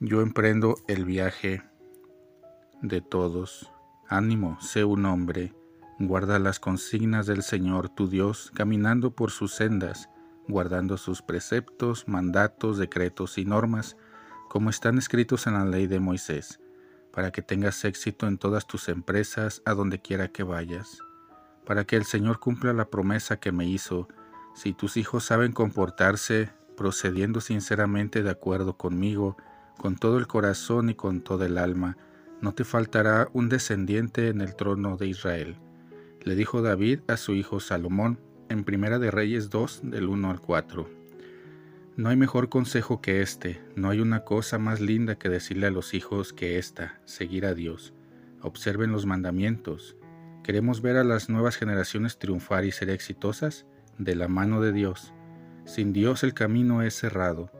Yo emprendo el viaje de todos. Ánimo, sé un hombre. Guarda las consignas del Señor tu Dios, caminando por sus sendas, guardando sus preceptos, mandatos, decretos y normas, como están escritos en la ley de Moisés, para que tengas éxito en todas tus empresas a donde quiera que vayas, para que el Señor cumpla la promesa que me hizo, si tus hijos saben comportarse, procediendo sinceramente de acuerdo conmigo, con todo el corazón y con toda el alma, no te faltará un descendiente en el trono de Israel le dijo David a su hijo Salomón en Primera de Reyes 2 del 1 al 4. No hay mejor consejo que este, no hay una cosa más linda que decirle a los hijos que esta, seguir a Dios. Observen los mandamientos. ¿Queremos ver a las nuevas generaciones triunfar y ser exitosas? De la mano de Dios. Sin Dios el camino es cerrado.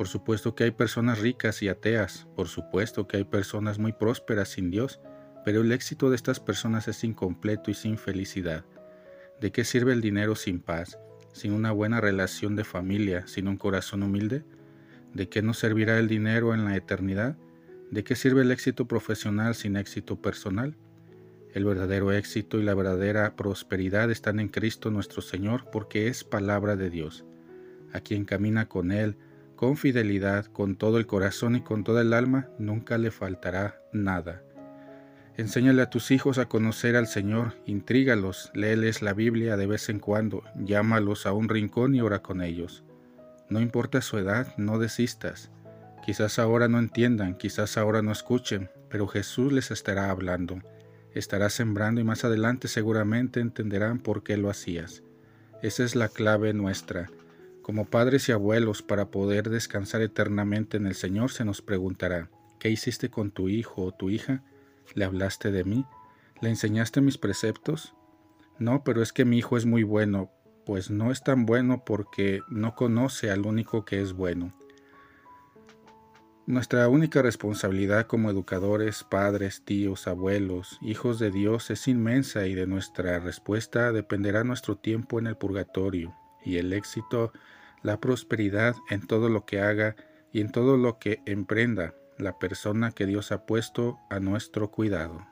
Por supuesto que hay personas ricas y ateas, por supuesto que hay personas muy prósperas sin Dios, pero el éxito de estas personas es incompleto y sin felicidad. ¿De qué sirve el dinero sin paz, sin una buena relación de familia, sin un corazón humilde? ¿De qué nos servirá el dinero en la eternidad? ¿De qué sirve el éxito profesional sin éxito personal? El verdadero éxito y la verdadera prosperidad están en Cristo nuestro Señor porque es palabra de Dios. A quien camina con Él, con fidelidad, con todo el corazón y con toda el alma, nunca le faltará nada. Enséñale a tus hijos a conocer al Señor, intrígalos, léeles la Biblia de vez en cuando, llámalos a un rincón y ora con ellos. No importa su edad, no desistas. Quizás ahora no entiendan, quizás ahora no escuchen, pero Jesús les estará hablando. Estará sembrando y más adelante seguramente entenderán por qué lo hacías. Esa es la clave nuestra. Como padres y abuelos, para poder descansar eternamente en el Señor, se nos preguntará, ¿qué hiciste con tu hijo o tu hija? ¿Le hablaste de mí? ¿Le enseñaste mis preceptos? No, pero es que mi hijo es muy bueno. Pues no es tan bueno porque no conoce al único que es bueno. Nuestra única responsabilidad como educadores, padres, tíos, abuelos, hijos de Dios es inmensa y de nuestra respuesta dependerá nuestro tiempo en el purgatorio y el éxito, la prosperidad en todo lo que haga y en todo lo que emprenda la persona que Dios ha puesto a nuestro cuidado.